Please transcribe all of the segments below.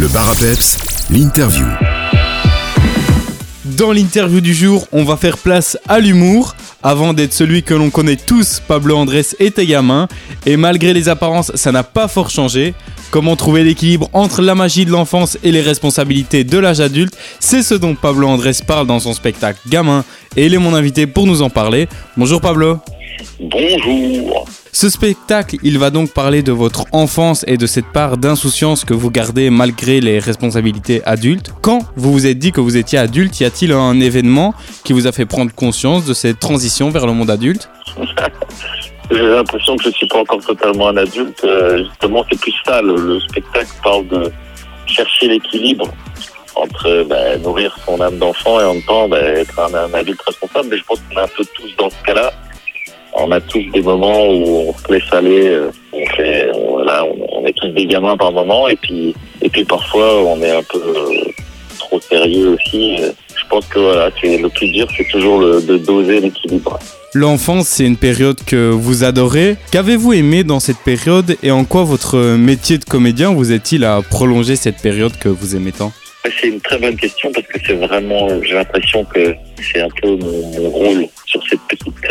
Le bar à l'interview. Dans l'interview du jour, on va faire place à l'humour. Avant d'être celui que l'on connaît tous, Pablo Andrés était gamin. Et malgré les apparences, ça n'a pas fort changé. Comment trouver l'équilibre entre la magie de l'enfance et les responsabilités de l'âge adulte? C'est ce dont Pablo Andrés parle dans son spectacle Gamin. Et il est mon invité pour nous en parler. Bonjour Pablo. Bonjour. Ce spectacle, il va donc parler de votre enfance et de cette part d'insouciance que vous gardez malgré les responsabilités adultes. Quand vous vous êtes dit que vous étiez adulte, y a-t-il un événement qui vous a fait prendre conscience de cette transition vers le monde adulte? J'ai l'impression que je suis pas encore totalement un adulte. Euh, justement, c'est plus ça. Le, le spectacle parle de chercher l'équilibre entre ben, nourrir son âme d'enfant et en même temps ben, être un, un adulte responsable. Mais je pense qu'on est un peu tous dans ce cas-là. On a tous des moments où on se laisse aller, euh, on fait, on, voilà, on, on est tous des gamins par moment, et puis, et puis parfois on est un peu euh, trop sérieux aussi. Je pense que voilà, c'est le plus dur, c'est toujours le, de doser l'équilibre. L'enfance, c'est une période que vous adorez. Qu'avez-vous aimé dans cette période et en quoi votre métier de comédien vous est-il à prolonger cette période que vous aimez tant? C'est une très bonne question parce que c'est vraiment, j'ai l'impression que c'est un peu mon, mon, rôle sur cette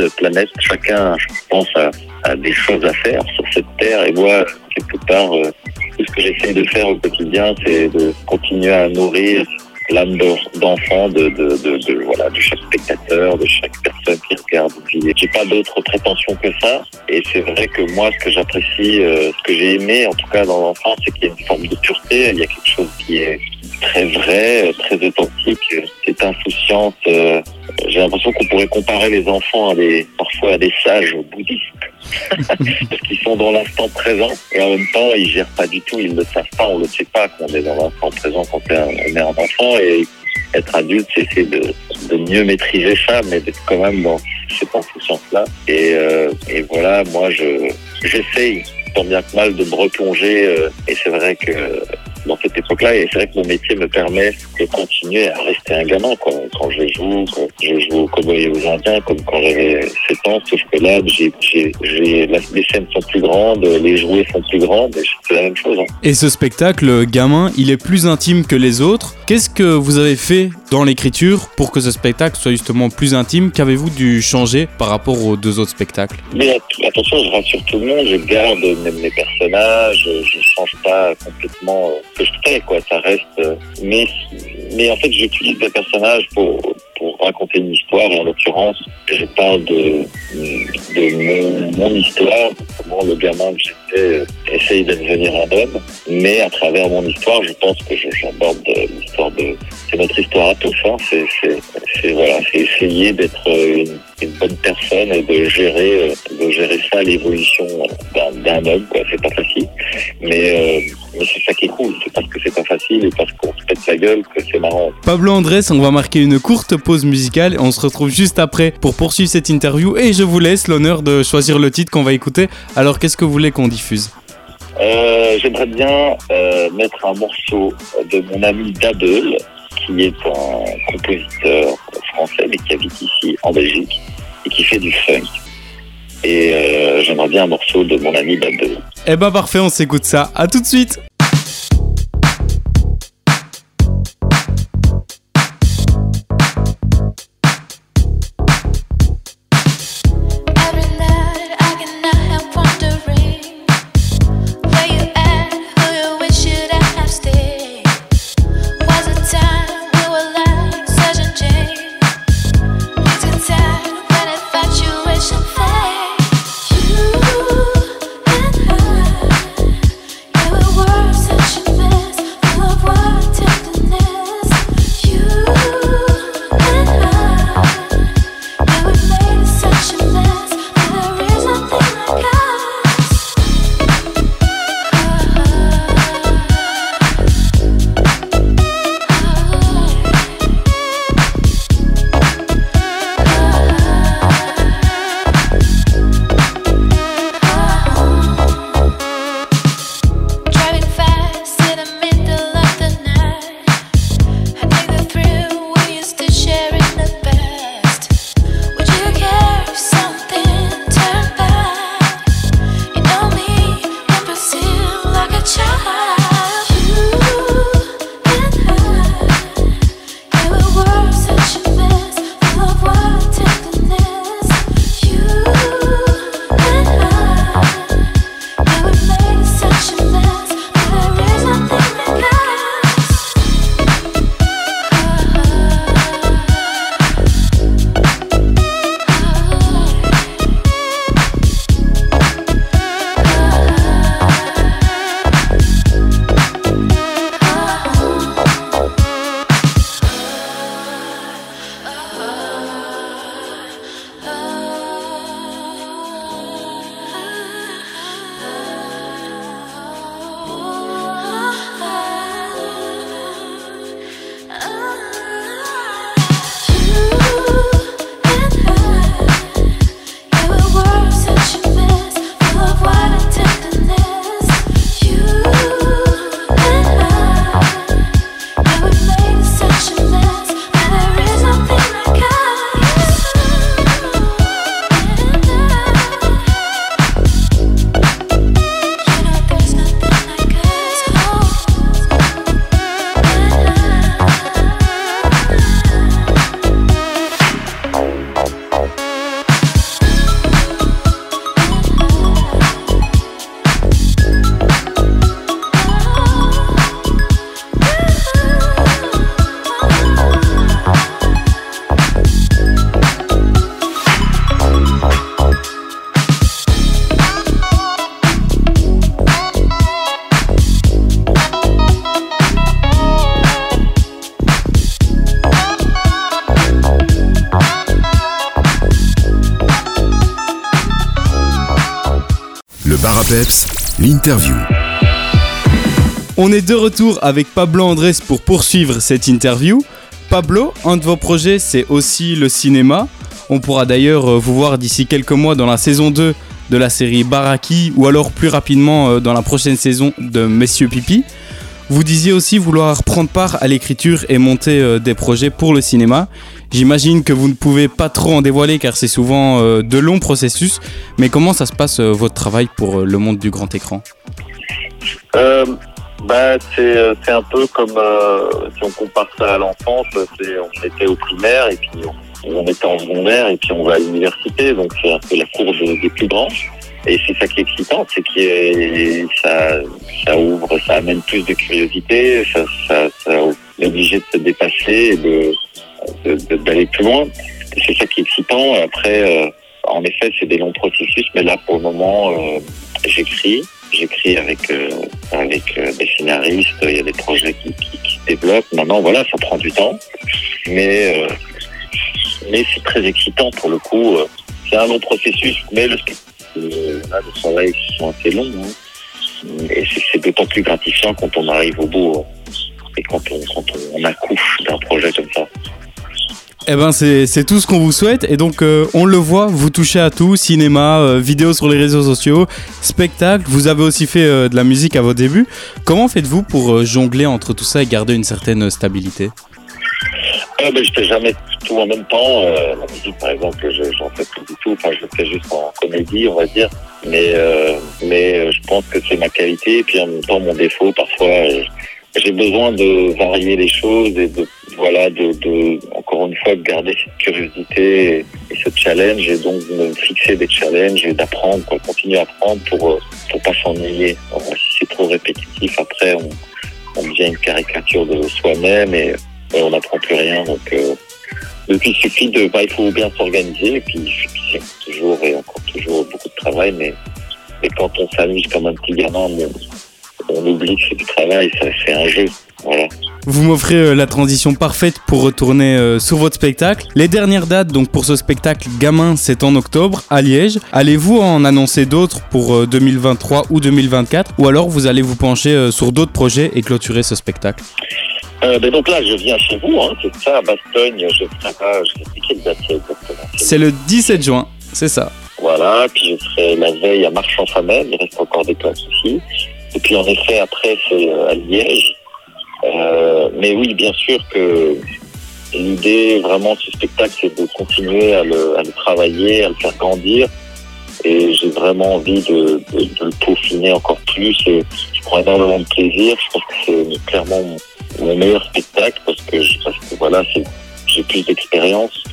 planète. Chacun, pense, a, des choses à faire sur cette terre et moi, quelque part, euh, ce que j'essaie de faire au quotidien, c'est de continuer à nourrir l'âme d'enfant de, de, voilà, de chaque spectateur, de chaque personne qui regarde. J'ai pas d'autres prétentions que ça. Et c'est vrai que moi, ce que j'apprécie, euh, ce que j'ai aimé, en tout cas dans l'enfance, c'est qu'il y a une forme de pureté. Il y a quelque chose qui est très vrai, très authentique. Cette insouciance, euh, j'ai l'impression qu'on pourrait comparer les enfants à des, parfois à des sages bouddhistes. Parce qu'ils sont dans l'instant présent et en même temps ils gèrent pas du tout, ils ne savent pas, on ne sait pas qu'on est dans l'instant présent quand on est un enfant et être adulte c'est essayer de, de, mieux maîtriser ça mais d'être quand même dans cette insouciance-là. Et, euh, et voilà, moi je j'essaye tant bien que mal de me replonger euh, et c'est vrai que dans cette époque-là. Et c'est vrai que mon métier me permet de continuer à rester un gamin. Quoi. Quand je joue, quand je joue aux cowboys et aux indiens, comme quand j'avais 7 ans, sauf que là, j'ai, j'ai, j'ai, les scènes sont plus grandes, les jouets sont plus grandes, et c'est la même chose. Hein. Et ce spectacle, gamin, il est plus intime que les autres. Qu'est-ce que vous avez fait dans l'écriture pour que ce spectacle soit justement plus intime? Qu'avez-vous dû changer par rapport aux deux autres spectacles? Mais attention, je rassure tout le monde, je garde mes, mes personnages, je change pas complètement je fais, quoi. Ça reste. Mais, mais en fait, j'utilise des personnages pour, pour raconter une histoire. Et en l'occurrence, je parle de, de mon, mon histoire, comment le gamin que j'étais essaye de devenir un homme. Mais à travers mon histoire, je pense que j'aborde l'histoire de. C'est notre histoire à tous. Hein. C'est voilà, essayer d'être une, une, bonne personne et de gérer, de gérer ça, l'évolution d'un homme. Quoi. C'est pas facile. Mais, euh, c'est ça qui est cool. C'est parce que c'est pas facile et parce qu'on se pète la gueule que c'est marrant. Pablo Andrés, on va marquer une courte pause musicale on se retrouve juste après pour poursuivre cette interview. Et je vous laisse l'honneur de choisir le titre qu'on va écouter. Alors, qu'est-ce que vous voulez qu'on diffuse euh, J'aimerais bien euh, mettre un morceau de mon ami Dadel, qui est un compositeur français mais qui habite ici en Belgique et qui fait du funk. Et euh, j'aimerais bien un morceau de mon ami Dadel. Eh bah parfait, on s'écoute ça. À tout de suite. On est de retour avec Pablo Andrés pour poursuivre cette interview. Pablo, un de vos projets, c'est aussi le cinéma. On pourra d'ailleurs euh, vous voir d'ici quelques mois dans la saison 2 de la série Baraki ou alors plus rapidement euh, dans la prochaine saison de Messieurs Pipi. Vous disiez aussi vouloir prendre part à l'écriture et monter euh, des projets pour le cinéma. J'imagine que vous ne pouvez pas trop en dévoiler car c'est souvent de longs processus. Mais comment ça se passe votre travail pour le monde du grand écran? Euh, bah, c'est, euh, c'est un peu comme euh, si on compare ça à l'enfance, on était au primaire et puis on, on, était en secondaire et puis on va à l'université, donc c'est un peu la cour des, plus grands. Et c'est ça qui est excitant, c'est que ça, ça ouvre, ça amène plus de curiosité, ça, ça, ça est obligé de se dépasser de, d'aller plus loin. C'est ça qui est excitant. Après, euh, en effet, c'est des longs processus, mais là, pour le moment, euh, j'écris j'écris avec euh, avec des scénaristes, il y a des projets qui, qui, qui, se développent. Maintenant, voilà, ça prend du temps, mais mais c'est très excitant pour le coup. C'est un long processus, mais le, là, les travail sont assez longs. Hein. Et c'est d'autant plus gratifiant quand on arrive au bout et quand on, quand on accouche d'un projet comme ça. Eh ben c'est tout ce qu'on vous souhaite et donc euh, on le voit, vous touchez à tout, cinéma, euh, vidéos sur les réseaux sociaux, spectacle, vous avez aussi fait euh, de la musique à vos débuts. Comment faites-vous pour euh, jongler entre tout ça et garder une certaine stabilité? Euh, ben, Je fais jamais tout en même temps. Euh, la musique par exemple, j'en fais plus du tout, enfin je fais juste en comédie on va dire. Mais, mais je pense que c'est ma qualité et puis en même temps mon défaut parfois j'ai besoin de varier les choses et de voilà de, de encore une fois de garder cette curiosité et, ce challenge et donc de me fixer des challenges et d'apprendre quoi continuer à apprendre pour pour pas s'ennuyer si c'est trop répétitif après on, on devient une caricature de soi-même et, on n'apprend plus rien donc euh, donc il suffit de bah, il faut bien s'organiser et puis, c'est toujours et encore toujours beaucoup de travail mais mais quand on s'amuse comme un petit gamin on, on oublie que c'est du travail, ça c'est un jeu. Vous m'offrez euh, la transition parfaite pour retourner euh, sur votre spectacle. Les dernières dates donc pour ce spectacle Gamin, c'est en octobre à Liège. Allez-vous en annoncer d'autres pour euh, 2023 ou 2024 ou alors vous allez vous pencher euh, sur d'autres projets et clôturer ce spectacle? Euh, ben donc là, je viens chez vous, hein, c'est ça, à Bastogne, je serai pas, je sais quelle date c'est exactement. C'est le 17 juin, c'est ça. Voilà, puis je serai la veille à Marchand-Famenne, il reste encore des places aussi. Et puis en effet, après, c'est à Liège. Euh, mais oui, bien sûr que l'idée vraiment de ce spectacle, c'est de continuer à le, à le, travailler, à le faire grandir. Et j'ai vraiment envie de, de, de, le peaufiner encore plus. Je prends énormément de plaisir. Je pense que c'est clairement mon, mon, meilleur spectacle parce que, parce que voilà, j'ai plus d'expérience.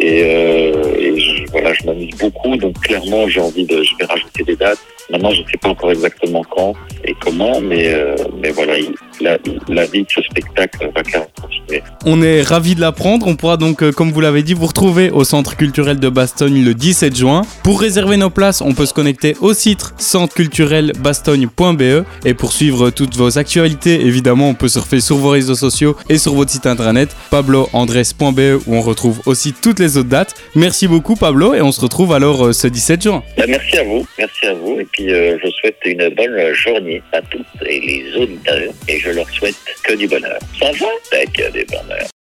Et, euh, et je, voilà, je m'amuse beaucoup. Donc clairement, j'ai envie de, je vais rajouter des dates. Maintenant, je ne sais pas encore exactement quand et comment, mais, euh, mais voilà, la, la, vie de ce spectacle va continuer. On est ravis de l'apprendre. On pourra donc, euh, comme vous l'avez dit, vous retrouver au Centre culturel de Bastogne le 17 juin. Pour réserver nos places, on peut se connecter au site centreculturelbastogne.be et pour suivre toutes vos actualités, évidemment, on peut surfer sur vos réseaux sociaux et sur votre site internet pabloandres.be où on retrouve aussi toutes les autres dates. Merci beaucoup Pablo et on se retrouve alors euh, ce 17 juin. Bah, merci à vous, merci à vous et puis euh, je souhaite une bonne journée à toutes et les auditeurs et je leur souhaite que du bonheur. Ça va, que du bonheur.